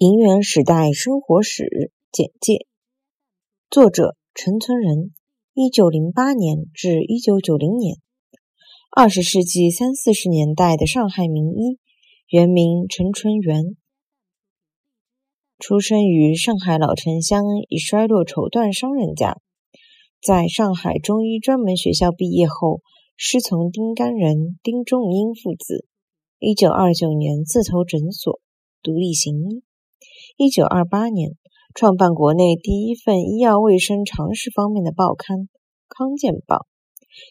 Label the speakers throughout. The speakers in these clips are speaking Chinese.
Speaker 1: 银元时代生活史简介，作者陈存仁，一九零八年至一九九零年，二十世纪三四十年代的上海名医，原名陈纯元，出生于上海老城乡一衰落绸缎商人家，在上海中医专门学校毕业后，师从丁甘仁、丁仲英父子，一九二九年自投诊所，独立行医。一九二八年，创办国内第一份医药卫生常识方面的报刊《康健报》。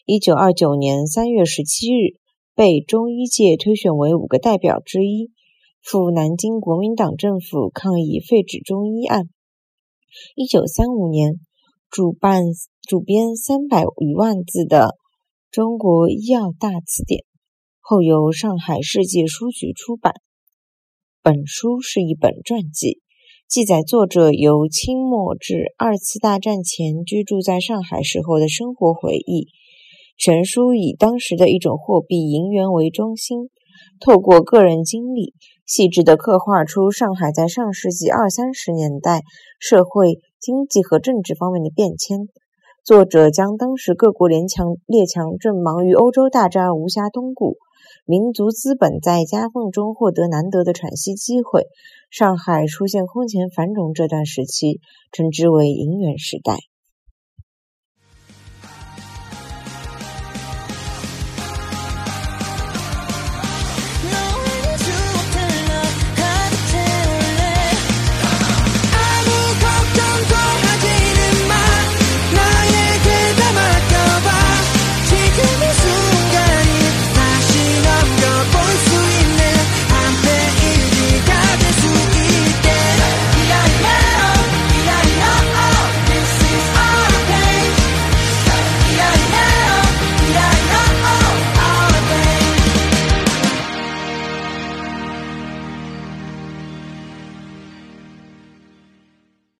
Speaker 1: 一九二九年三月十七日，被中医界推选为五个代表之一，赴南京国民党政府抗议废止中医案。一九三五年，主办主编三百余万字的《中国医药大词典》，后由上海世界书局出版。本书是一本传记，记载作者由清末至二次大战前居住在上海时候的生活回忆。全书以当时的一种货币银元为中心，透过个人经历，细致地刻画出上海在上世纪二三十年代社会、经济和政治方面的变迁。作者将当时各国联强列强正忙于欧洲大战而无暇东顾。民族资本在夹缝中获得难得的喘息机会，上海出现空前繁荣这段时期，称之为银元时代。